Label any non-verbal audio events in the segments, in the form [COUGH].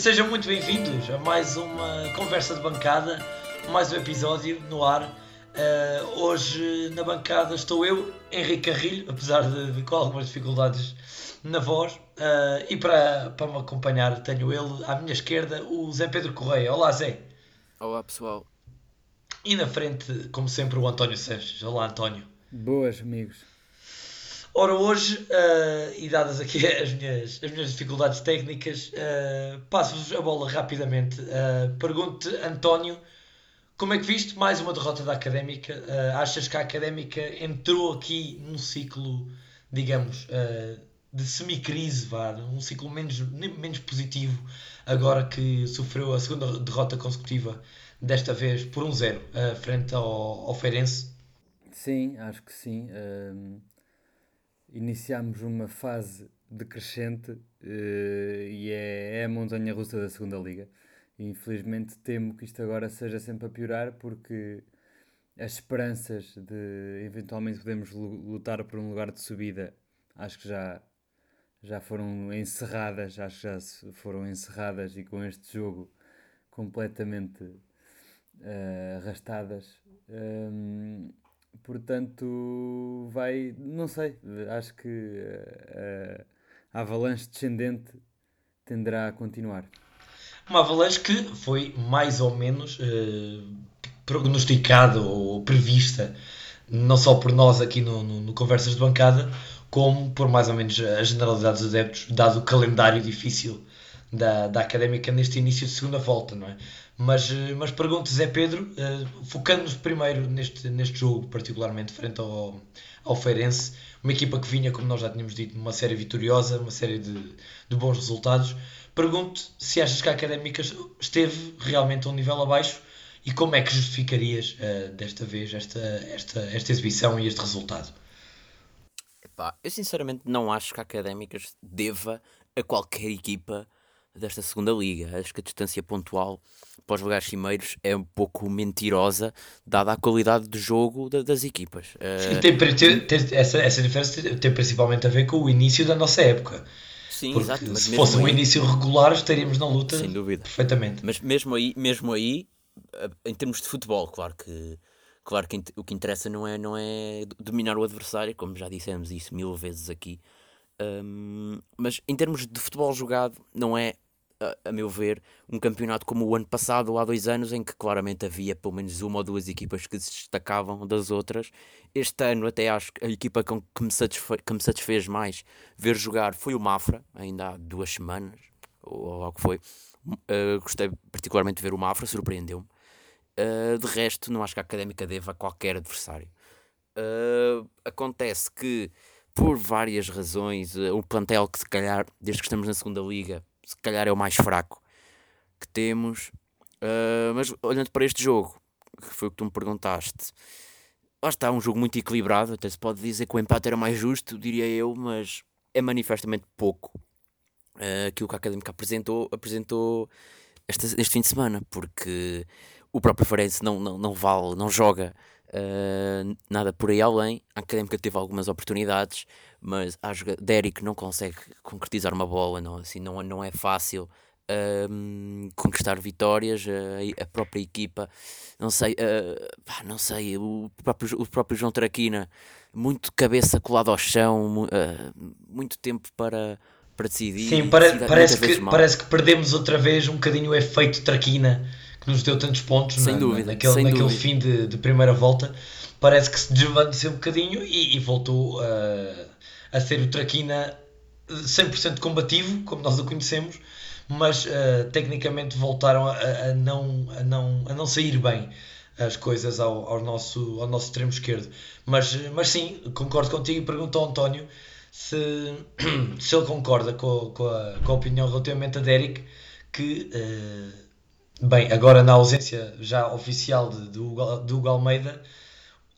sejam muito bem-vindos a mais uma conversa de bancada, mais um episódio no ar. Uh, hoje na bancada estou eu, Henrique Carrilho, apesar de, de com algumas dificuldades na voz, uh, e para, para me acompanhar tenho ele à minha esquerda, o Zé Pedro Correia. Olá Zé. Olá pessoal. E na frente, como sempre, o António Sanches. Olá António. Boas amigos. Ora, hoje, uh, e dadas aqui [LAUGHS] as minhas, as minhas dificuldades técnicas, uh, passo-vos a bola rapidamente. Uh, Pergunto-te, António, como é que viste mais uma derrota da Académica? Uh, achas que a Académica entrou aqui num ciclo, digamos, de semi-crise, um ciclo menos, menos positivo, agora que sofreu a segunda derrota consecutiva, desta vez por um zero, frente ao, ao Feirense? Sim, acho que sim. Um iniciámos uma fase decrescente uh, e é, é, a montanha russa da segunda liga. Infelizmente temo que isto agora seja sempre a piorar porque as esperanças de eventualmente podermos lutar por um lugar de subida acho que já, já foram encerradas, acho que já foram encerradas e com este jogo completamente uh, arrastadas. Um, Portanto, vai, não sei, acho que uh, a avalanche descendente tenderá a continuar. Uma avalanche que foi mais ou menos uh, prognosticada ou prevista, não só por nós aqui no, no, no, Conversas de Bancada, como por mais ou menos a generalidade dos adeptos, dado o calendário difícil da, da académica neste início de segunda volta, não é? Mas, eh, mas pergunto, Zé Pedro, uh, focando-nos primeiro neste, neste jogo, particularmente frente ao, ao Feirense, uma equipa que vinha, como nós já tínhamos dito, numa série vitoriosa, uma série de, de bons resultados. Pergunto se achas que a Académica esteve realmente a um nível abaixo e como é que justificarias uh, desta vez esta, esta, esta exibição e este resultado? Epá, eu sinceramente não acho que a Académica deva a qualquer equipa desta segunda liga. Acho que a distância pontual para os lugares cimeiros é um pouco mentirosa, dada a qualidade de jogo da, das equipas. Uh... Tem, tem, tem, essa, essa diferença tem principalmente a ver com o início da nossa época. Sim, Porque exato. se fosse um início regular, estaríamos na luta sem dúvida. perfeitamente. Mas mesmo aí, mesmo aí, eh, em termos de futebol, claro que claro que o que interessa não é, não é dominar o adversário, como já dissemos isso mil vezes aqui. Um, mas em termos de futebol jogado, não é, a, a, meu ver, um campeonato como o ano passado ou há dois anos, em que claramente havia pelo menos uma ou duas equipas que se destacavam das outras. Este ano, até acho que a equipa com que me, que me satisfez mais ver jogar foi o Mafra, ainda há duas semanas, ou algo que foi. Uh, gostei particularmente de ver o Mafra, surpreendeu-me. Uh, de resto, não acho que a académica deva a qualquer adversário. Uh, acontece que por várias razões. Uh, o plantel que se calhar, desde que estamos na segunda liga, se calhar é o mais fraco que temos. Uh, mas olhando para este jogo, que foi o que tu me perguntaste, lá está um jogo muito equilibrado. Até se pode dizer que o empate era mais justo, diria eu, mas é manifestamente pouco uh, aquilo que a Académica apresentou, apresentou este, este fim de semana, porque o próprio Farense não, não, não vale, não joga Uh, nada por aí além. A Académica teve algumas oportunidades, mas a Derek não consegue concretizar uma bola, não, assim, não, não é fácil uh, conquistar vitórias. Uh, a própria equipa, não sei, pá, não sei, o próprio, o próprio João Traquina, muito cabeça colada ao chão, muito tempo para. Para decidir, Sim, para, parece, que, parece que perdemos outra vez um bocadinho o efeito Traquina que nos deu tantos pontos sem na, dúvida, naquele, sem naquele dúvida. fim de, de, primeira volta. Parece que se desvaneceu um bocadinho e, e voltou a, a ser o Traquina 100% combativo, como nós o conhecemos, mas uh, tecnicamente voltaram a, a, não, a, não, a não sair bem as coisas ao, ao, nosso, ao nosso extremo esquerdo. Mas, mas sim, concordo contigo e pergunto ao António se, [CLEARS THROAT] se ele concorda com, com, a, com a opinião relativamente a Derek que uh, Bem, agora na ausência já oficial de, do, Hugo Almeida,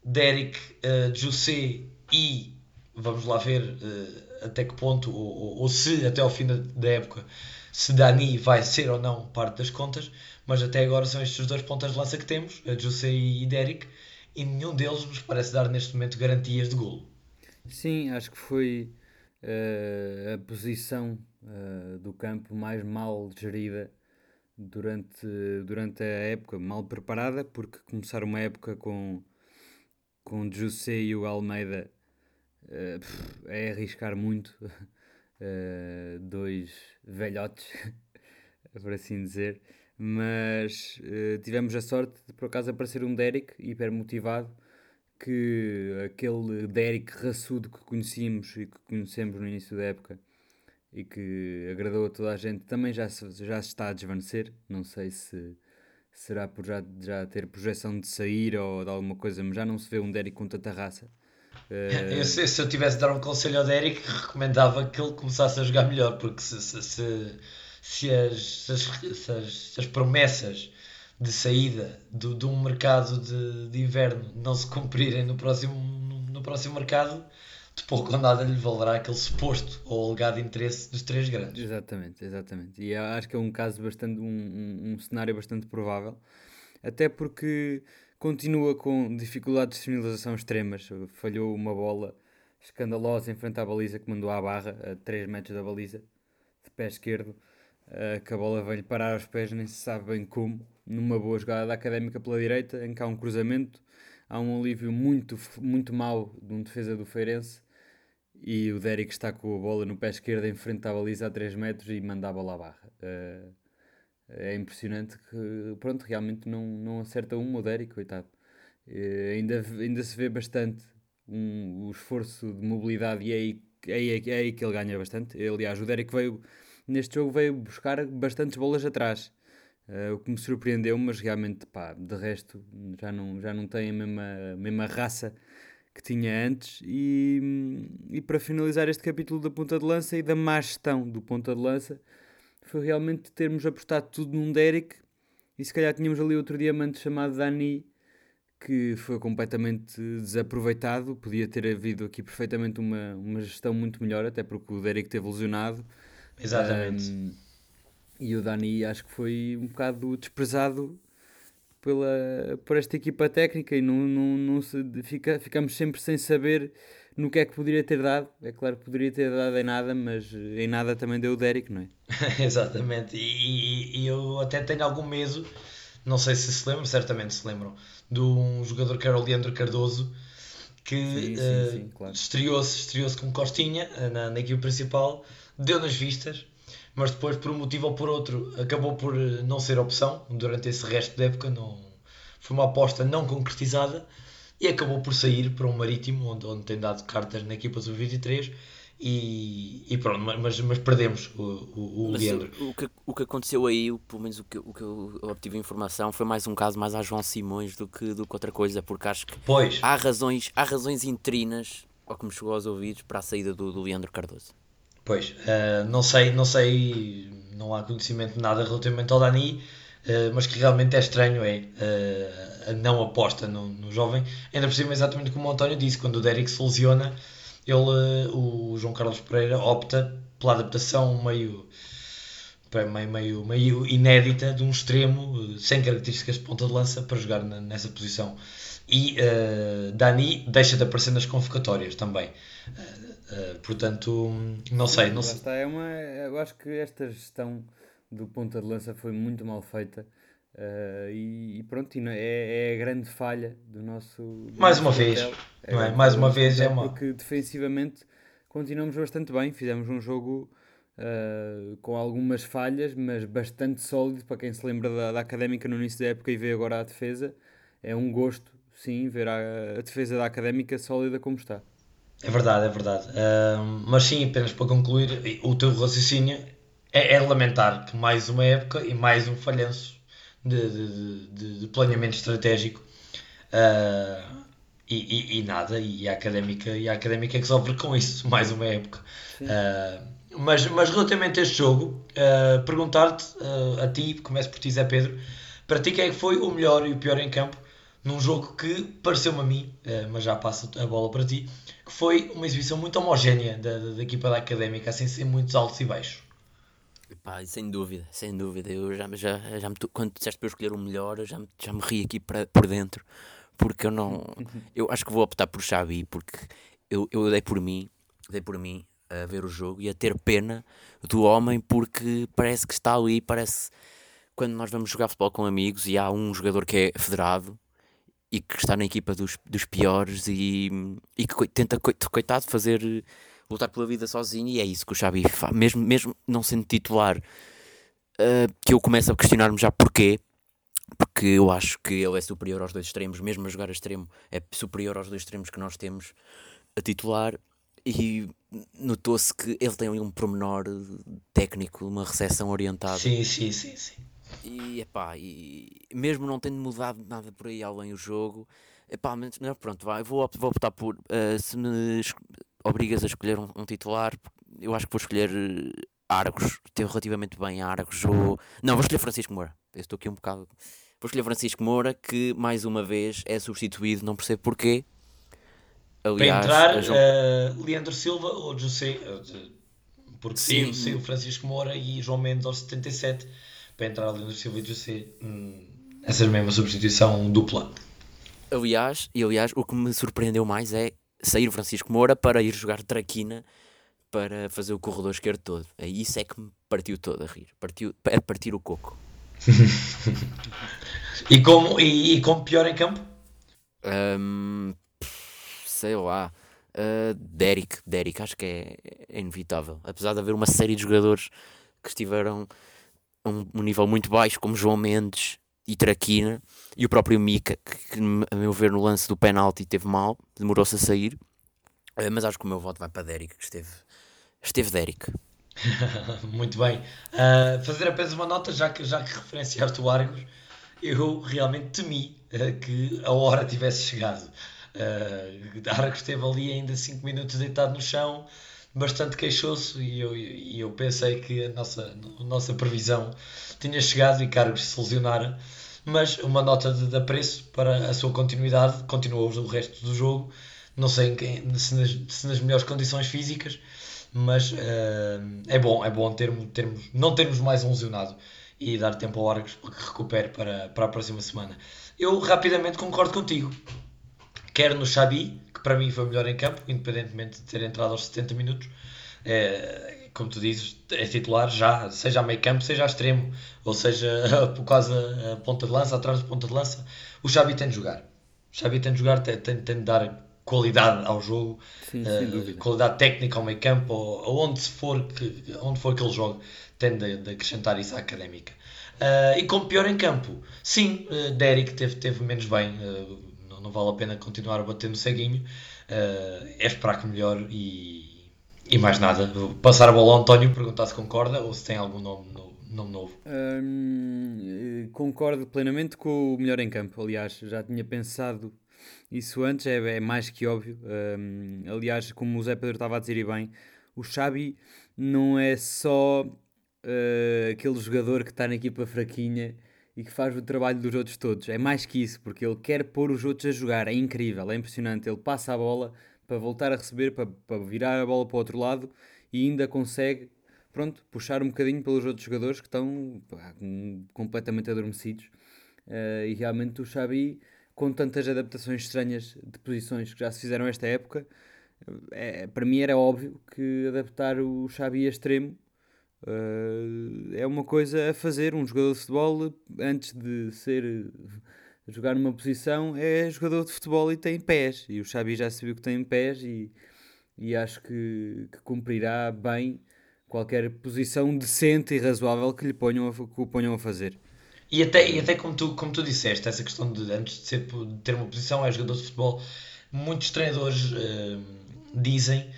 Derek, uh, José e vamos lá ver uh, até que ponto, ou, ou, ou, se até ao fim da, da, época, se Dani vai ser ou não parte das contas, mas até agora são estes os dois pontas de lança que temos, uh, José e Derek, e nenhum deles nos parece dar neste momento garantias de golo. Sim, acho que foi uh, a posição do campo, mais mal gerida durante, durante a época, mal preparada, porque começar uma época com, com José e o Almeida uh, é arriscar muito. Uh, [LAUGHS] dois velhotes, [LAUGHS] por assim dizer. Mas tivemos a sorte de por acaso aparecer um Derek hiper motivado que aquele Derek raçudo que conhecíamos e que conhecemos no início da época e que agradou a toda a gente também já se, já se está a desvanecer. Não sei se será por já, já ter projeção de sair ou de alguma coisa, mas já não se vê um Derek com tanta raça. Uh... [LAUGHS] Eu, se, se, eu tivesse de dar um conselho ao Derek, recomendava que ele começasse a jogar melhor, porque se, se, se, se as, se, as, se as promessas de saída do, de um mercado de, de inverno não se cumprirem no próximo, no, no próximo mercado, de pouco ou nada lhe valerá aquele suposto ou alegado interesse dos três grandes. Exatamente, exatamente. E acho que é um caso bastante, um, um, um cenário bastante provável, até porque continua com dificuldades de finalização extremas. Falhou uma bola escandalosa em frente à baliza que mandou à barra, a 3 metros da baliza, de pé esquerdo, que a bola veio parar aos pés, nem se sabe bem como numa boa jogada da Académica pela direita, em que há um cruzamento, há um alívio muito, muito mau de um defesa do Feirense e o Derek está com a bola no pé esquerdo em frente à baliza a 3 metros e manda a bola à barra. Uh, é impressionante que, pronto, realmente não, não acerta um o Derek, coitado. Uh, ainda, ainda se vê bastante um, o esforço de mobilidade e é aí, é, aí, é aí que ele ganha bastante. Aliás, o Derek veio, neste jogo, veio buscar bastantes bolas atrás. Uh, o que me surpreendeu, mas realmente, pá, de resto, já não, já não tem a mesma, a mesma raça que tinha antes. E, e para finalizar este capítulo da ponta de lança e da má gestão do ponta de lança, foi realmente termos apostado tudo num Derek. E se calhar tínhamos ali outro diamante chamado Dani, que foi completamente desaproveitado. Podia ter havido aqui perfeitamente uma, uma gestão muito melhor, até porque o Derek teve lesionado. Exatamente. Um, e o Dani acho que foi um bocado desprezado pela, por esta equipa técnica e não, não, não se, fica, ficamos sempre sem saber no que é que poderia ter dado. É claro que poderia ter dado em nada, mas em nada também deu o Derek, não é? [LAUGHS] Exatamente, e, e, eu até tenho algum medo, não sei se se lembram, certamente se lembram, de um jogador que era o Leandro Cardoso que uh, claro. estreou-se estreou com Costinha eh, na, na equipe principal, deu nas vistas mas depois, por um motivo ou por outro, acabou por eh, não ser opção durante esse resto da época. Não, foi uma aposta não concretizada e acabou por sair para um Marítimo, onde, onde tem dado cartas na equipa do 23 e, e pronto, mas, mas perdemos o, o, o Leandro. O que, o que aconteceu aí, pelo menos o que, o que eu obtive informação, foi mais um caso mais a João Simões do que, do que outra coisa, porque acho que pois. há razões, há razões interinas, ao que me chegou aos ouvidos, para a saída do, do Leandro Cardoso. Pois, uh, não sei, não sei, não há conhecimento de nada relativamente ao Dani, uh, mas que realmente é estranho é uh, a não aposta no, no jovem, ainda por cima exatamente como o António disse, quando o Derek se lesiona, ele, o João Carlos Pereira opta pela adaptação meio, meio, meio, meio inédita de um extremo sem características de ponta de lança para jogar na, nessa posição. E Dani deixa de aparecer nas convocatórias também. Uh, portanto, não sei. Não sei. Está, é uma, eu acho que esta gestão do ponta de lança foi muito mal feita. Uh, e, e, pronto, é, é a grande falha do nosso. Do Mais nosso uma hotel. vez, é, não é? Mais uma vez é uma. Porque defensivamente continuamos bastante bem. Fizemos um jogo uh, com algumas falhas, mas bastante sólido. Para quem se lembra da, da académica no início da época e vê agora a defesa, é um gosto, sim, ver a, a defesa da académica sólida como está. É verdade, é verdade. Uh, mas sim, apenas para concluir, o teu raciocínio é, é, lamentar que mais uma época e mais um falhanço de, de, de, de planeamento estratégico uh, e, e, e, nada, e a académica, e a académica é que sofre com isso, mais uma época. Uh, mas, mas relativamente a este jogo, perguntar-te a ti, começo por ti, Zé Pedro, para ti quem é que foi o melhor e o pior em campo num jogo que pareceu-me a mim, mas já passo a bola para ti, que foi uma exibição muito homogénea da, da, da equipa da Académica, assim sem muitos altos e baixos. Pá, sem dúvida, sem dúvida. Eu já, já, já me, quando disseste para eu escolher o melhor, eu já, me, já me ri aqui para, por dentro, porque eu não. [LAUGHS] Eu acho que vou optar por Xavi, porque eu, eu dei por mim, dei por mim. a ver o jogo e a ter pena do homem porque parece que está ali, parece quando nós vamos jogar futebol com amigos e há um jogador que é federado e que está na equipa dos, dos piores e, e que tenta, coitado, fazer lutar pela vida sozinho e é isso que o Xavi faz, mesmo, mesmo não sendo titular, uh, que eu começo a questionar-me já porquê, porque eu acho que ele é superior aos dois extremos, mesmo a jogar a extremo, é superior aos dois extremos que nós temos a titular e notou-se que ele tem ali um pormenor técnico, uma recepção orientada. Sim, sim, sim, sim. E, epá, e mesmo não tendo mudado nada por aí além o jogo, epá, mas, pronto, vai, vou, vou optar por. Uh, se me obrigas a escolher um, um, titular, eu acho que vou escolher uh, Argos. Teve relativamente bem Argos. Ou... Não, vou escolher Francisco Moura. Eu estou aqui um bocado. Vou escolher Francisco Moura, que mais uma vez é substituído, não percebo porquê. Aliás, Para entrar, João... uh, Leandro Silva ou José. Porque sim, sim, o Francisco Moura e João Mendes aos 77 para entrar ali no Silva e José, hum, essa mesma substituição dupla. Aliás, e aliás, o que me surpreendeu mais é sair o Francisco Moura para ir jogar Traquina para fazer o corredor esquerdo todo. É isso é que me partiu todo a rir. Partiu, a partir o coco. [LAUGHS] e, como, e, e como pior em campo? Um, sei lá. Uh, Derek, Derek, acho que é, é, inevitável. Apesar de haver uma série de jogadores que estiveram a um, um, nível muito baixo, como João Mendes e Traquina, e o próprio Mika, que, que a meu ver no lance do penalti teve mal, demorou-se a sair. Uh, mas acho que o meu voto vai para Derek, que esteve, esteve Derek. [LAUGHS] muito bem. Uh, fazer apenas uma nota, já que, já que referenciaste o Argos, eu realmente temi uh, que a hora tivesse chegado. Uh, Argos esteve ali ainda 5 minutos deitado no chão, bastante queixoso e eu, e eu pensei que a nossa, a nossa previsão tinha chegado e Cargos se lesionara. Mas uma nota de, de apreço para a sua continuidade, continuou o resto do jogo. Não sei quem, se, nas, se nas melhores condições físicas, mas uh, é bom, é bom termos, termos, não termos mais um lesionado e dar tempo ao Argos que recupere para, para a próxima semana. Eu rapidamente concordo contigo. Quer no Xabi, para mim foi melhor em campo, independentemente de ter entrado aos 70 minutos. É, como tu dizes, é titular já, seja a meio campo, seja a extremo, ou seja [LAUGHS] por causa a ponta de lança, atrás da ponta de lança. O Xabi tem de jogar. O Xabi tem de jogar, tem, tem, tem de dar qualidade ao jogo, Sim, uh, qualidade técnica ao meio campo, ou, ou onde, for que, onde for que ele jogue, tem de, de acrescentar isso à académica. Uh, e como pior em campo, sim, uh, Derek teve, teve menos bem. Não vale a pena continuar a bater no ceguinho. Uh, é esperar que melhore e, e mais nada. Vou passar a bola ao António, perguntar se concorda ou se tem algum nome, no, nome novo. Hum, concordo plenamente com o melhor em campo. Aliás, já tinha pensado isso antes, é, é mais que óbvio. Aliás, como o Zé Pedro estava a dizer e bem, o Xabi não é só uh, aquele jogador que está na equipa fraquinha e que faz o trabalho dos outros todos. É mais que isso, porque ele quer pôr os outros a jogar. É incrível, é impressionante. Ele passa a bola para voltar a receber, para, para virar a bola para o outro lado e ainda consegue, pronto, puxar um bocadinho pelos outros jogadores que estão pá, completamente adormecidos. Uh, e realmente o Xabi, com tantas adaptações estranhas de posições que já se fizeram esta época, é, para mim era óbvio que adaptar o Xabi a extremo Uh, é uma coisa a fazer. Um jogador de futebol, antes de ser jogar numa posição, é jogador de futebol e tem pés. E o Xavi já sabia que tem pés e, e acho que, que cumprirá bem qualquer posição decente e razoável que lhe ponham a, que o ponham a fazer. E até, e até como, tu, como tu disseste, essa questão de antes de, ser, de ter uma posição, é jogador de futebol, muitos treinadores uh, dizem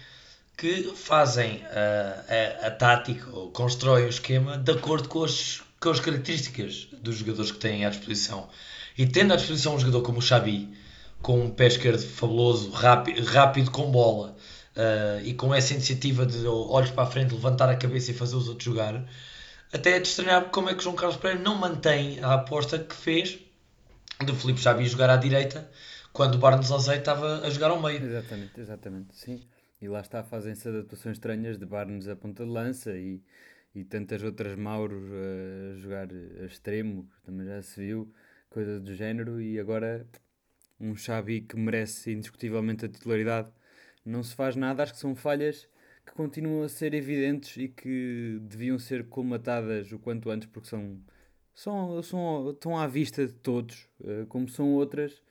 que fazem a, a, a tática ou constroem o esquema de acordo com as, com as características dos jogadores que têm à disposição. E tendo à disposição um jogador como o Xabi, com um pé esquerdo fabuloso, rápido, rápido com bola uh, e com essa iniciativa de olhos para a frente, levantar a cabeça e fazer os outros jogar, até é de estranhar como é que João Carlos Pereira não mantém a aposta que fez de Felipe Xabi jogar à direita quando o Barnes Azeite estava a jogar ao meio. Exatamente, exatamente, sim. E lá está, fazem-se adaptações estranhas de Barnes a ponta de lança e, e tantas outras Mauros a jogar a extremo, também já se viu, coisa do género. E agora um Xavi que merece indiscutivelmente a titularidade. Não se faz nada, acho que são falhas que continuam a ser evidentes e que deviam ser colmatadas o quanto antes, porque são, são, são, estão à vista de todos, uh, como são outras,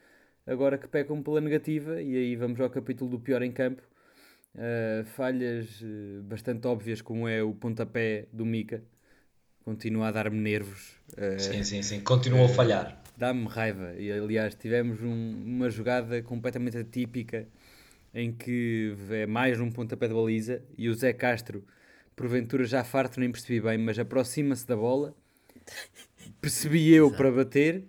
agora que pecam pela negativa, e aí vamos ao capítulo do pior em campo. Uh, falhas uh, bastante óbvias, como é o pontapé do Mika, continua a dar-me nervos. sim, sim, sim, continua a falhar. Dá-me raiva. E aliás, tivemos um, uma jogada completamente atípica em que é mais um pontapé de baliza e o Zé Castro, porventura já farto, nem percebi bem, mas aproxima-se da bola. Percebi eu para bater,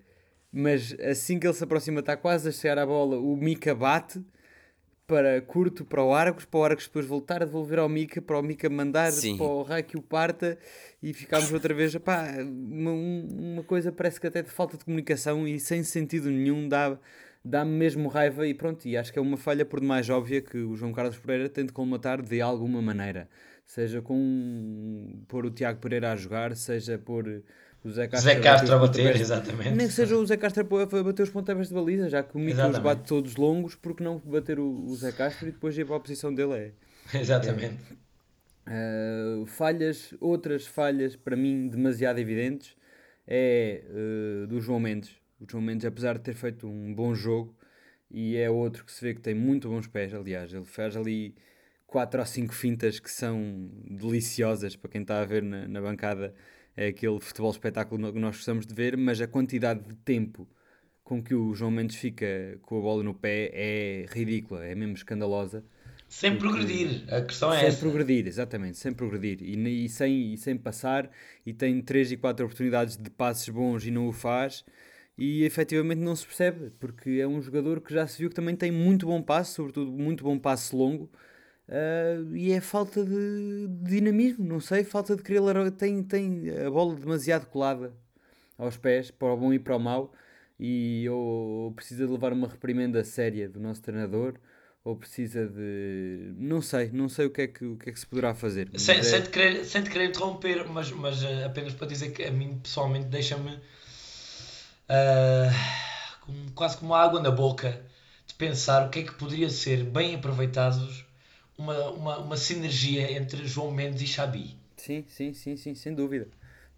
mas assim que ele se aproxima, está quase a chegar à bola, o Mika bate para curto para o Argos, para o Argos depois voltar a devolver ao Mika, para o Mika mandar Sim. para o Rai que o parta e ficámos outra vez, pá, uma, uma coisa parece que até de falta de comunicação e sem sentido nenhum dá dá-me mesmo raiva e pronto, e acho que é uma falha por demais óbvia que o João Carlos Pereira tem de colmatar de alguma maneira. Seja com pôr o Tiago Pereira a jogar, seja por o Zé Castro, Zé Castro a bater, exatamente. Nem que seja o Zé Castro a bater os pontapés de baliza, já que o Mico os bate todos longos, porque não bater o, o Zé Castro e depois ir para a posição dele é. [LAUGHS] Exatamente. É, uh, falhas, outras falhas para mim demasiado evidentes é uh, do João Mendes. O João Mendes, apesar de ter feito um bom jogo, e é outro que se vê que tem muito bons pés, aliás, ele faz ali quatro ou cinco fintas que são deliciosas para quem está a ver na, na bancada. É aquele futebol espetáculo que nós gostamos de ver, mas a quantidade de tempo com que o João Mendes fica com a bola no pé é ridícula, é mesmo escandalosa. Sem progredir, a questão é sem essa. Sem progredir, exatamente, sem progredir. E, e, sem, e sem passar, e tem 3 e 4 oportunidades de passes bons e não o faz e efetivamente não se percebe, porque é um jogador que já se viu que também tem muito bom passe, sobretudo muito bom passe longo, uh, e é falta de, dinamismo, não sei, falta de querer. Tem, tem a bola demasiado colada aos pés, para o bom e para o mau, e ou precisa de levar uma reprimenda séria do nosso treinador. Ou precisa de. Não sei, não sei o que é que, o que, é que se poderá fazer. Sem, é... sem, te querer, sem te querer interromper, mas, mas uh, apenas para dizer que a mim pessoalmente deixa-me uh, quase como água na boca de pensar o que é que poderia ser bem aproveitados uma, uma, uma sinergia entre João Mendes e Xabi. Sim, sim, sim, sim, sem dúvida.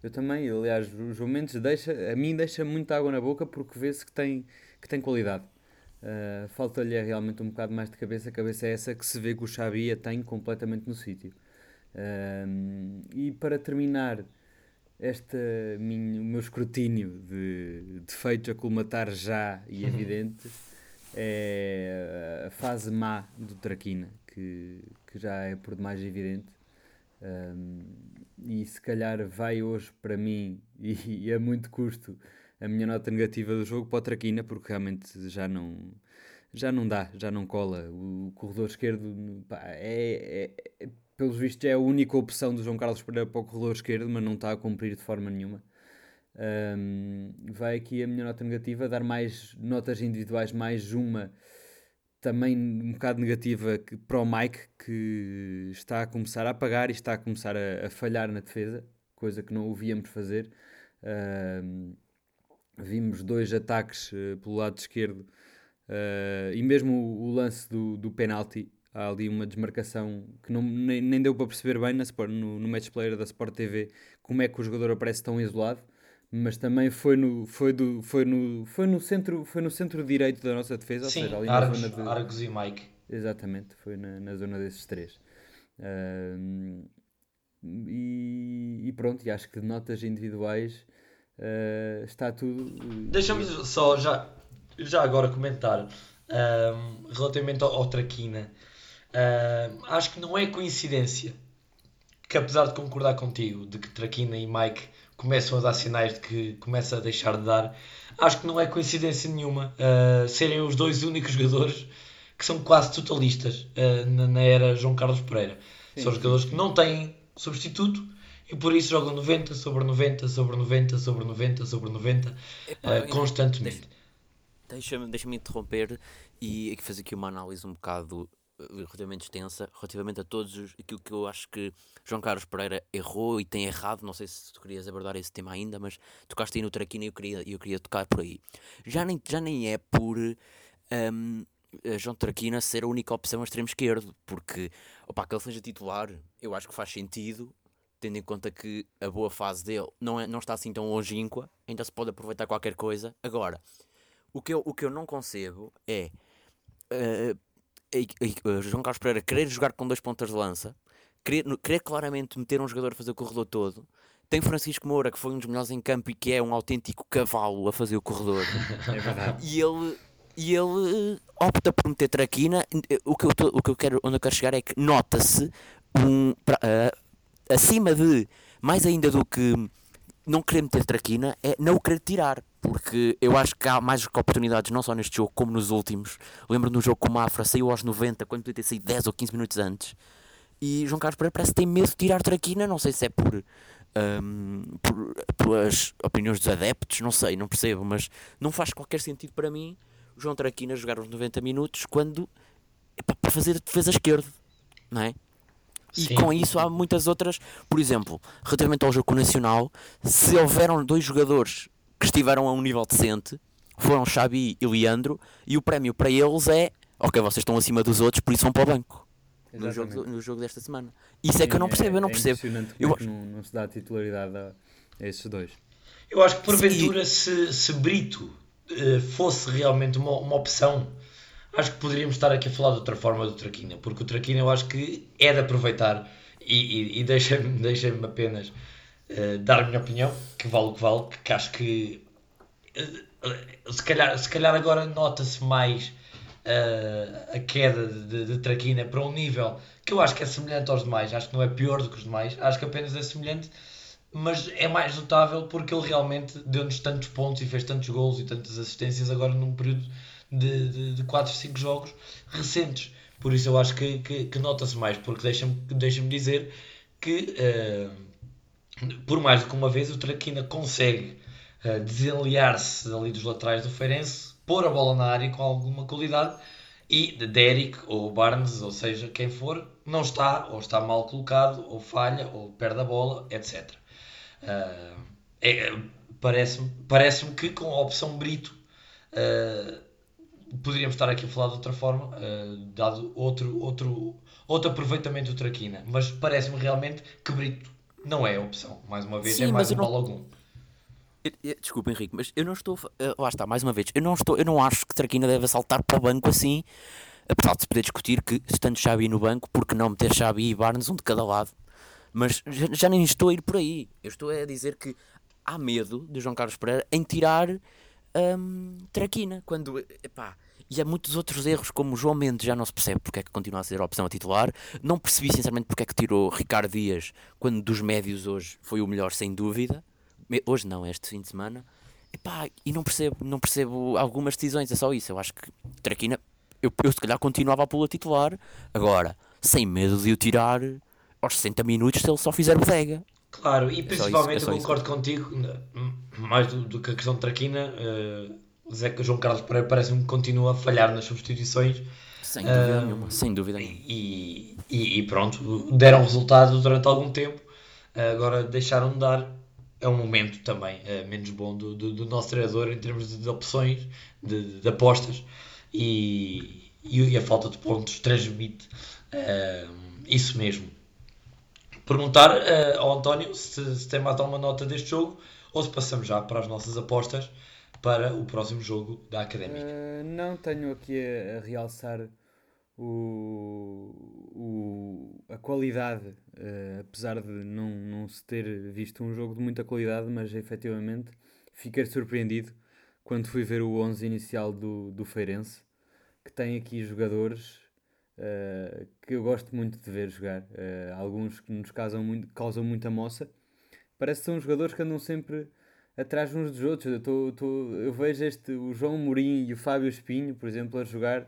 Eu também, aliás, o João Mendes deixa, a mim deixa muita água na boca porque vê-se que tem, que tem qualidade. Uh, Falta-lhe realmente um bocado mais de cabeça. A cabeça é essa que se vê que o Xabi a tem completamente no sítio. Uh, e para terminar, este minha, o meu escrutínio de defeitos a colmatar já e [LAUGHS] evidente é a fase má do Traquina, que, que já é por demais evidente. Um, e se calhar vai hoje para mim, [LAUGHS] e, e a muito custo, a minha nota negativa do jogo para o Traquina, porque realmente já não, já não dá, já não cola. O corredor esquerdo pá, é, é, pelos vistos é a única opção do João Carlos para o corredor esquerdo, mas não está a cumprir de forma nenhuma. Um, vai aqui a minha nota negativa, dar mais notas individuais, mais uma também um bocado negativa que, para o Mike, que está a começar a apagar e está a começar a, a falhar na defesa, coisa que não o víamos fazer. Um, vimos dois ataques uh, pelo lado esquerdo uh, e mesmo o, o, lance do, do penalti há ali uma desmarcação que não, nem, nem deu para perceber bem na no, no match player da Sport TV como é que o jogador aparece tão isolado mas também foi no foi do foi no foi no centro foi no centro direito da nossa defesa Sim, ou seja, ali Argos, na zona de... Argos e Mike. Exatamente foi na, na zona desses três. Uh, e, e, pronto e acho que de notas individuais uh, está tudo deixa-me só já já agora comentar um, relativamente ao, ao Traquina. Uh, acho que não é coincidência que, apesar de concordar contigo de que Traquina e Mike começam a dar sinais de que começa a deixar de dar, acho que não é coincidência nenhuma uh, serem os dois únicos jogadores que são quase totalistas uh, na, na, era João Carlos Pereira. Sim, são jogadores que não têm substituto e por isso jogam 90 sobre 90 sobre 90 sobre 90 sobre 90 uh, constantemente. Deixa-me deixa interromper e fazer aqui uma análise um bocado relativamente extensa relativamente a todos os, aquilo que eu acho que João Carlos Pereira errou e tem errado. Não sei se tu querias abordar esse tema ainda, mas tocaste aí no Traquina e eu queria, eu queria tocar por aí. Já nem, já nem é por. Um, uh, João Traquina ser a única opção a extremo esquerdo, porque opa, que ele seja titular, eu acho que faz sentido, tendo em conta que a boa fase dele não, é, não está assim tão longínqua, ainda se pode aproveitar qualquer coisa. Agora, o que eu, o que eu não concebo é uh, João Carlos Pereira querer jogar com dois pontas de lança, querer, querer claramente meter um jogador a fazer o corredor todo. Tem Francisco Moura, que foi um dos melhores em campo e que é um autêntico cavalo a fazer o corredor. [LAUGHS] É verdade. E ele, e ele opta por meter traquina. O que eu, tô, o que eu quero, onde eu quero chegar é que nota-se um, uh, acima de mais ainda do que não querer meter traquina, é não o querer tirar. Porque eu acho que há mais oportunidades, não só neste jogo, como nos últimos. Lembro no jogo com o Mafra, saiu aos 90, quando podia ter saído 10 ou 15 minutos antes. E João Carlos Pereira parece que tem medo de tirar traquina, não sei se é por, um, por, pelas opiniões dos adeptos, não sei, não percebo, mas não faz qualquer sentido para mim João Traquina jogar os 90 minutos quando é para fazer defesa esquerda, não é? E Sim. com isso há muitas outras, por exemplo, relativamente ao jogo Nacional, se houveram dois jogadores que estiveram a um nível decente, foram Xabi e Leandro, e o prémio para eles é ok, vocês estão acima dos outros, por isso vão para o banco. No jogo, no jogo desta semana. Isso Sim, é que eu não percebo, é, eu não é percebo. Eu acho... não, não se dá a titularidade a, a esses dois. Eu acho que porventura se, se Brito uh, fosse realmente uma, uma opção, acho que poderíamos estar aqui a falar de outra forma do Traquina, porque o Traquina eu acho que é de aproveitar e, e, e deixa-me [LAUGHS] deixa apenas uh, dar a minha opinião, que vale o que vale, que acho que uh, se, calhar, se calhar agora nota-se mais uh, a queda de, de, Traquina para um nível que eu acho que é semelhante aos demais, acho que não é pior do que os demais, acho que apenas é semelhante, mas é mais notável porque ele realmente deu-nos tantos pontos e fez tantos gols e tantas assistências agora num período de, de, de 4, 5 jogos recentes. Por isso eu acho que, que, que nota-se mais, porque deixa-me deixa dizer que uh, por mais do que uma vez o Traquina consegue uh, desenliar-se ali dos laterais do Feirense pôr a bola na área com alguma qualidade e de Derek ou Barnes, ou seja, quem for, não está, ou está mal colocado, ou falha, ou perde a bola, etc. Uh, é, Parece-me parece que com a opção Brito uh, poderíamos estar aqui a falar de outra forma, uh, dado outro, outro, outro aproveitamento do Traquina, mas parece-me realmente que Brito não é a opção, mais uma vez, Sim, é mais um não... algum. Desculpa, Henrique, mas eu não estou. Uh, lá está, mais uma vez, eu não estou, eu não acho que Traquina deve saltar para o banco assim, apesar de se poder discutir que estando Xabi no banco, porque não meter Xabi e Barnes um de cada lado. Mas já, já, nem estou a ir por aí. Eu estou a dizer que há medo de João Carlos Pereira em tirar um, Traquina. Quando. Epá, e há muitos outros erros, como o João Mendes já não se percebe porque é que continua a ser a opção a titular. Não percebi sinceramente porque é que tirou Ricardo Dias quando dos médios hoje foi o melhor, sem dúvida hoje não, este fim de semana, Epá, e não percebo, não percebo algumas decisões, é só isso. Eu acho que Traquina, eu, eu se calhar continuava a pô-lo titular, agora, sem medo de o tirar aos 60 minutos se ele só fizer bodega. Claro, e é principalmente isso, é eu concordo isso. contigo, mais do, do, que a questão de Traquina, uh, Zé João Carlos Pereira parece-me que continua a falhar nas substituições. Sem dúvida uh, nenhuma, sem dúvida nenhuma. E, e, e, pronto, deram resultado durante algum tempo, agora deixaram de dar é um momento também uh, menos bom do, do, do, nosso treinador em termos de, de opções, de, de apostas e, e, a falta de pontos transmite uh, isso mesmo. Perguntar uh, ao António se, se, tem mais alguma nota deste jogo ou se passamos já para as nossas apostas para o próximo jogo da Académica. não, tenho aqui a, a realçar o, o, a qualidade, uh, apesar de não, não se ter visto um jogo de muita qualidade, mas efetivamente fiquei surpreendido quando fui ver o 11 inicial do, do Feirense, que tem aqui jogadores uh, que eu gosto muito de ver jogar, uh, alguns que nos causam, muito, causam muita moça. Parece que são jogadores que andam sempre atrás uns dos outros. Eu, tô, tô, eu vejo este, o João Mourinho e o Fábio Espinho, por exemplo, a jogar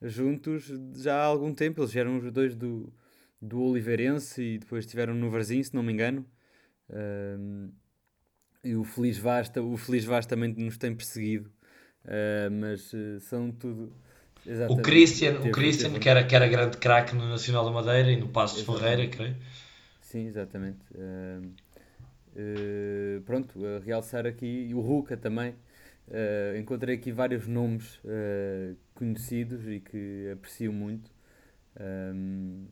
juntos já há algum tempo. Eles eram os dois do, do Oliveirense e depois estiveram no Varzim, se não me engano. Um, e o Feliz Vaz, o Feliz Vaz também nos tem perseguido, uh, mas uh, são tudo. O Christian, teve, o Christian teve... que, era, que era grande craque no Nacional da Madeira e no Passo de Ferreira, creio. Sim, exatamente. Uh, pronto, a realçar aqui, e o Ruca também, Uh, encontrei aqui vários nomes uh, conhecidos e que aprecio muito. Um,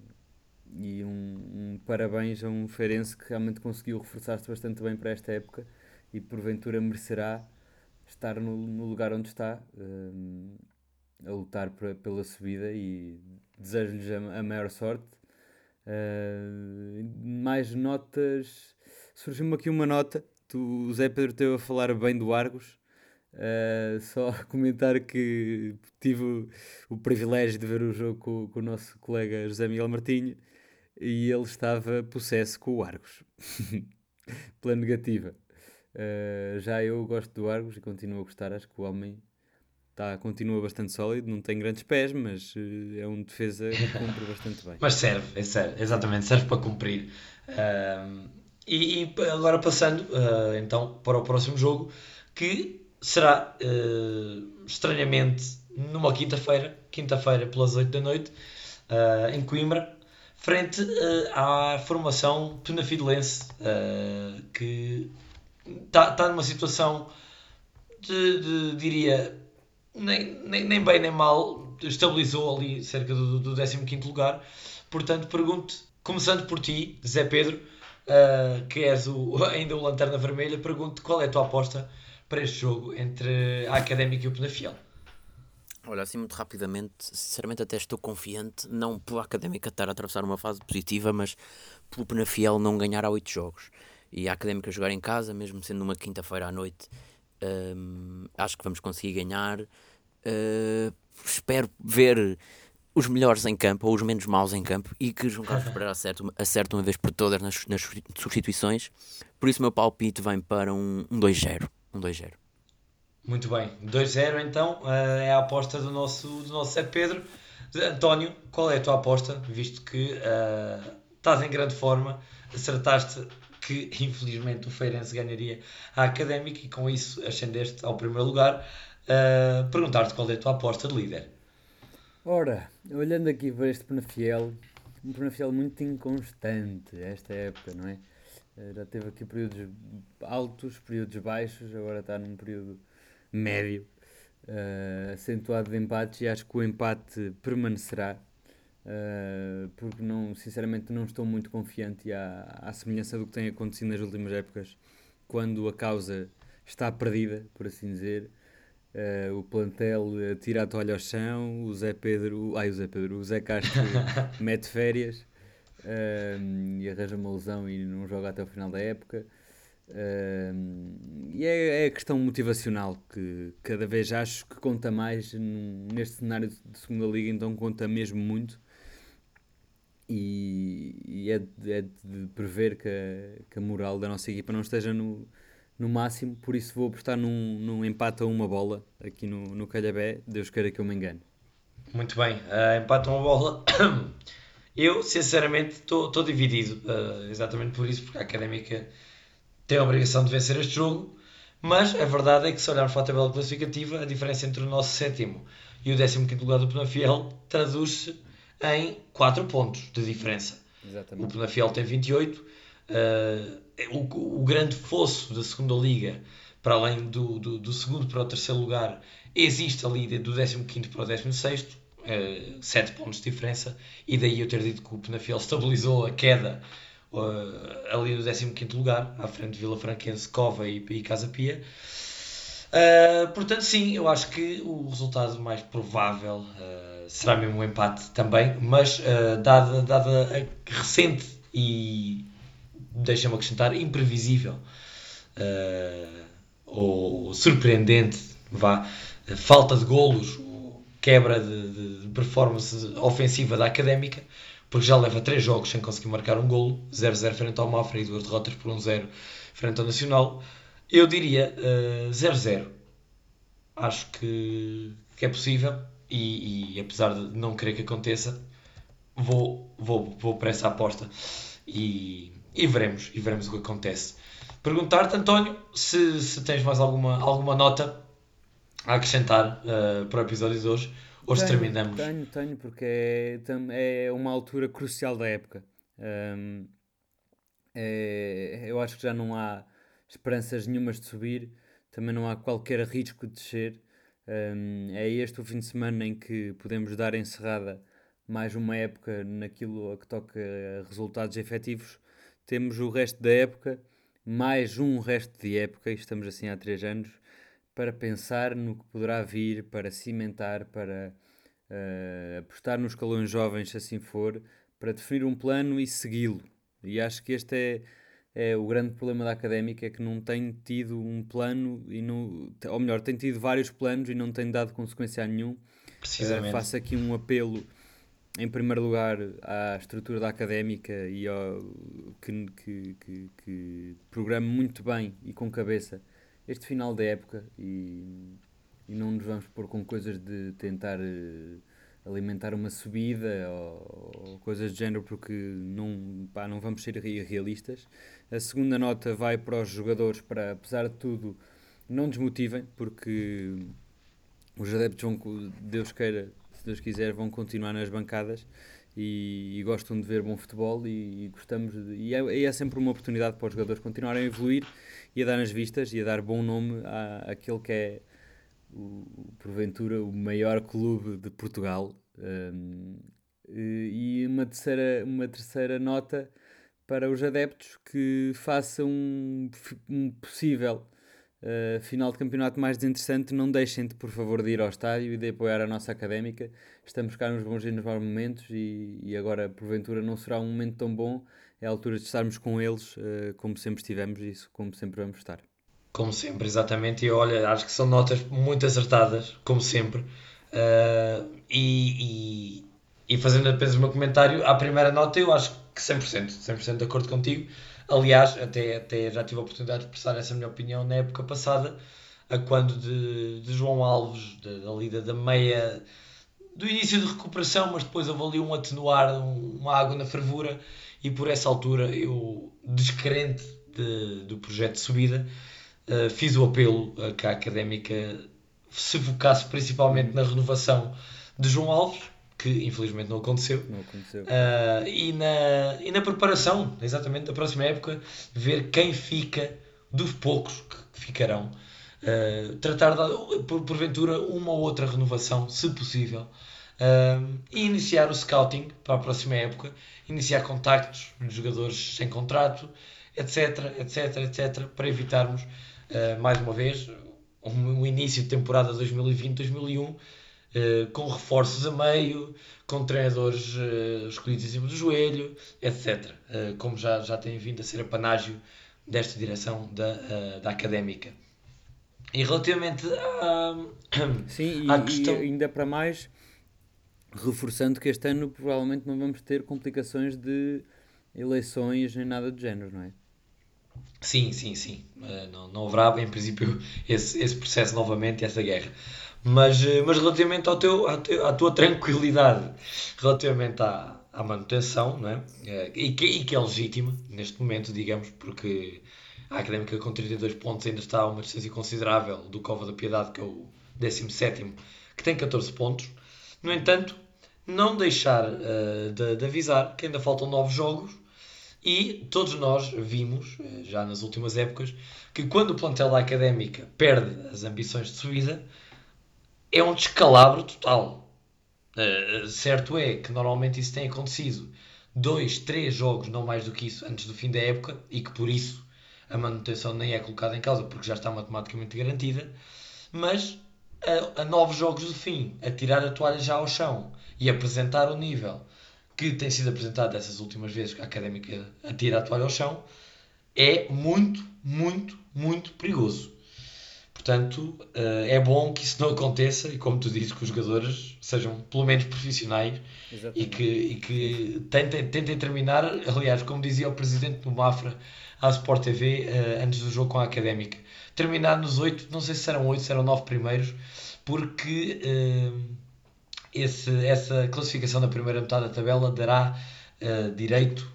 e um, um, parabéns a um Feirense que realmente conseguiu reforçar-se bastante bem para esta época e porventura merecerá estar no, no lugar onde está, um, a lutar pra, pela subida e desejo-lhes a, a, maior sorte. Uh, mais notas. Surgiu-me aqui uma nota. Tu, o Zé Pedro teve a falar bem do Argos. Uh, só [LAUGHS] comentar que tive o, o, privilégio de ver o jogo com, com, o nosso colega José Miguel Martinho e ele estava possesso com o Argos, [LAUGHS] pela negativa. Uh, já eu gosto do Argos e continuo a gostar, acho que o homem tá, continua bastante sólido, não tem grandes pés, mas uh, é um defesa que cumpre bastante bem. [LAUGHS] Mas serve, é serve, exatamente, serve para cumprir. Uh, e, e, agora passando então para o próximo jogo, que será estranhamente numa quinta-feira, quinta-feira pelas 8 da noite, em Coimbra, frente uh, à formação penafidelense, uh, que está tá numa situação de, de diria, nem, nem, nem, bem nem mal, estabilizou ali cerca do, do 15 lugar. Portanto, pergunto, começando por ti, Zé Pedro, uh, que és o, [LAUGHS] ainda o Lanterna Vermelha, pergunto qual é a tua aposta para este jogo entre a Académica e o Penafiel. Olha, assim muito rapidamente, sinceramente até estou confiante, não pela Académica estar a atravessar uma fase positiva, mas pelo Penafiel não ganhar há oito jogos. E a Académica jogar em casa, mesmo sendo uma quinta-feira à noite, hum, acho que vamos conseguir ganhar. Uh, espero ver os melhores em campo ou os menos maus em campo e que João Carlos [LAUGHS] Pereira acerte, acerte uma vez por todas nas, nas substituições. Por isso, o meu palpite vem para um, um 2-0. Um 2-0. Muito bem, 2-0 então uh, é a aposta do nosso, do nosso Zé Pedro. António, qual é a tua aposta? Visto que uh, estás em grande forma, acertaste que [LAUGHS] infelizmente o Feirense ganharia a Académica e com isso ascendeste ao primeiro lugar. Uh, Perguntar-te qual é a tua aposta de líder. Ora, olhando aqui para este Penafiel, um Penafiel muito inconstante esta época, não é? Já teve aqui períodos altos, períodos baixos, agora está num período médio, uh, acentuado de empates, e acho que o empate permanecerá. Uh, porque não, sinceramente não estou muito confiante à, à semelhança do que tem acontecido nas últimas épocas, quando a causa está perdida, por assim dizer. Uh, o plantel tira a toalha ao chão, o Zé Pedro, ai o Zé Pedro, o Zé Castro [LAUGHS] mete férias uh, e arranja uma lesão e não joga até o final da época. Uh, e é, é, a questão motivacional que cada vez acho que conta mais neste cenário de segunda liga, então conta mesmo muito. E, e é, de, é, de prever que a, que a, moral da nossa equipa não esteja no, no máximo, por isso vou apostar num, num empate a uma bola aqui no, no Calhabé. Deus queira que eu me engane. Muito bem, uh, empate a uma bola. [COUGHS] Eu, sinceramente, estou dividido, uh, exatamente por isso, porque a académica tem a obrigação de vencer este jogo, mas a verdade é que se olharmos para a tabela classificativa, a diferença entre o nosso sétimo e o décimo quinto lugar do Penafiel traduz-se em 4 pontos de diferença. Exatamente. O Penafiel tem 28, uh, o, o, grande fosso da segunda liga, para além do, do, do, segundo para o terceiro lugar, existe ali do 15 para o 16, uh, 7 pontos de diferença, e daí eu ter dito que o Penafiel estabilizou a queda uh, ali no 15 lugar, à frente de Vila Franquense, Cova e, e Casa Pia. Uh, portanto, sim, eu acho que o resultado mais provável uh, será mesmo um empate também, mas uh, dada, dada a recente e, deixa-me acrescentar, imprevisível ou surpreendente vá, falta de golos, quebra de, de, performance ofensiva da académica, porque já leva 3 jogos sem conseguir marcar um golo, 0-0 frente ao Mafra e duas derrotas por 1-0 frente ao Nacional. Eu diria 0-0. Uh, Acho que, que é possível e, e, apesar de não querer que aconteça, vou, vou, vou para essa aposta e, e veremos, e veremos o que acontece. Perguntar-te, António, se, se tens mais alguma, alguma nota a acrescentar uh, para o episódio de hoje Hoje tenho, terminamos. Tenho, tenho, porque é, é uma altura crucial da época. Um, é, eu acho que já não há esperanças nenhumas de subir. também não há qualquer risco de descer. Um, é este o fim de semana em que podemos dar encerrada mais uma época naquilo a que toca a resultados efetivos. Temos o resto da época, mais um resto de época, e estamos assim há três anos, para pensar no que poderá vir, para cimentar, para uh, apostar nos escalões jovens, se assim for, para definir um plano e segui-lo. E acho que este é é o grande problema da académica é que não tem tido um plano e não, ou melhor, tem tido vários planos e não tem dado consequência a nenhum. Precisamente. Uh, faço aqui um apelo em primeiro lugar à estrutura da académica e ao, que, que, que, que programe muito bem e com cabeça este final da época e, e não nos vamos pôr com coisas de tentar uh, alimentar uma subida ou, ou, coisas do género porque não, pá, não vamos ser realistas. A segunda nota vai para os jogadores para, apesar de tudo, não desmotivem porque os adeptos vão, Deus queira, Deus quiser, vão continuar nas bancadas e, e gostam de ver bom futebol e, e gostamos de, e é, é, sempre uma oportunidade para os jogadores continuarem a evoluir e a dar nas vistas e a dar bom nome à, àquele que é o, porventura o maior clube de Portugal. Um, e uma terceira, uma terceira nota para os adeptos que façam um, um possível uh, final de campeonato mais desinteressante. Não deixem de, por favor, de ir ao estádio e de apoiar a nossa académica. Estamos cá nos bons e nos maus momentos e, e agora, porventura, não será um momento tão bom. É a altura de estarmos com eles, uh, como sempre estivemos e como sempre vamos estar. Como sempre, exatamente. E olha, acho que são notas muito acertadas, como sempre. Uh, e, e, e, fazendo apenas o meu comentário, à primeira nota, eu acho que 100%, 100% de acordo contigo. Aliás, até, até já tive a oportunidade de expressar essa minha opinião na época passada, a quando de, de João Alves, de, da lida da meia, do início de recuperação, mas depois ali um atenuar, um, uma água na fervura, e por essa altura eu, descrente de, do projeto de subida, uh, fiz o apelo a que a académica se focasse principalmente na renovação de João Alves, que infelizmente não aconteceu, não aconteceu. Uh, e, na, e na preparação, exatamente, da próxima época, ver quem fica dos poucos que ficarão. Uh, tratar de, por, porventura, uma ou outra renovação, se possível, uh, e iniciar o scouting para a próxima época, iniciar contactos de jogadores sem contrato, etc, etc, etc, para evitarmos mais uma vez, um, um início de temporada 2020-2021 uh, com reforços a meio, com treinadores uh, escolhidos em cima do joelho, etc. Uh, como já, já tem vindo a ser a panágio desta direção da, da académica. E relativamente à, [CLEARS THROAT] Sim, à e, questão... e ainda para mais, reforçando que este ano provavelmente não vamos ter complicações de eleições nem nada do género, não é? Sim, sim, sim. Não, não haverá, em princípio, [LAUGHS] esse, esse processo novamente, essa guerra. Mas, uh, mas relativamente ao teu, à, teu, à tua tranquilidade, relativamente à, à manutenção, não é? Uh, e, que, e que é legítima neste momento, digamos, porque a Académica com 32 pontos ainda está a uma distância considerável do Cova da Piedade, que é o 17, que tem 14 pontos. No entanto, não deixar de, de avisar que ainda faltam 9 jogos e todos nós vimos, eh, já nas últimas épocas, que quando o plantel da académica perde as ambições de subida, é um descalabro total. Uh, certo é que normalmente isso tem acontecido dois, três jogos, não mais do que isso, antes do fim da época, e que por isso a manutenção nem é colocada em causa, porque já está matematicamente garantida, mas a, a novos jogos do fim, a tirar a toalha já ao chão e apresentar o nível que tem sido apresentado dessas últimas vezes que a académica atira a toalha ao chão, é muito, muito, muito perigoso. Portanto, eh, é bom que isso não aconteça e, como tu dizes, que os jogadores sejam pelo menos profissionais e que, e que tentem, tentem terminar. Aliás, como dizia o presidente do Mafra à Sport TV eh, antes do jogo com a Académica, terminar nos oito, não sei se serão oito, serão nove primeiros, porque uh, esse, essa classificação da primeira metade da tabela dará direito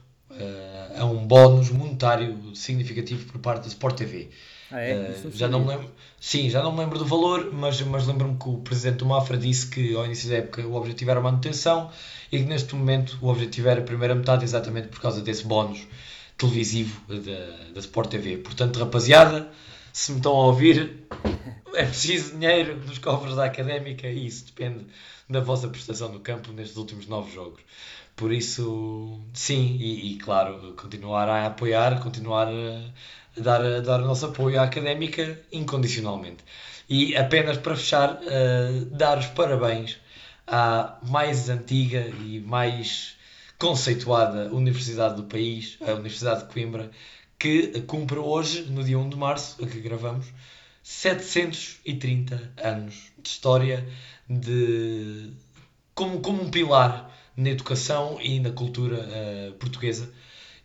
a um bónus monetário significativo por parte da Sport TV. Ah, é? Uh, já não me lembro, sim, já não me lembro do valor, mas, mas lembro-me que o presidente do Mafra disse que ao início da época o objetivo era a manutenção e que neste momento o objetivo era a primeira metade, exatamente por causa desse bónus televisivo da, da Sport TV. Portanto, rapaziada, se me estão a ouvir, é preciso dinheiro dos cofres da académica e isso depende da vossa prestação no campo nestes últimos nove jogos. Por isso, sim, e, e claro, continuar a apoiar, continuar a, dar, dar o nosso apoio à académica incondicionalmente. E apenas para fechar, uh, dar os parabéns à mais antiga e mais conceituada universidade do país, a Universidade de Coimbra, que cumpre hoje, no dia 1 de março, a que gravamos, 730 anos de história de, como, como um pilar na educação e na cultura uh, portuguesa.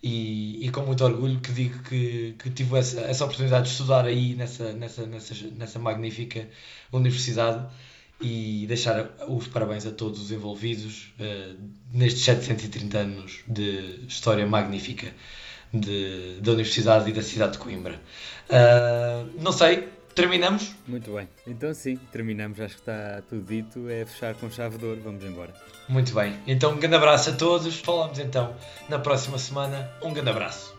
E, e, com muito orgulho que digo que, que tive essa, essa oportunidade de estudar aí nessa, nessa, nessa, nessa magnífica universidade e deixar os parabéns a todos os envolvidos uh, nestes 730 anos de história magnífica de, da Universidade e da cidade de Coimbra. Uh, não sei, terminamos? Muito bem, então sim, terminamos, acho que está tudo dito, é fechar com chave de ouro, vamos embora. Muito bem, então um grande abraço a todos, falamos então na próxima semana, um grande abraço.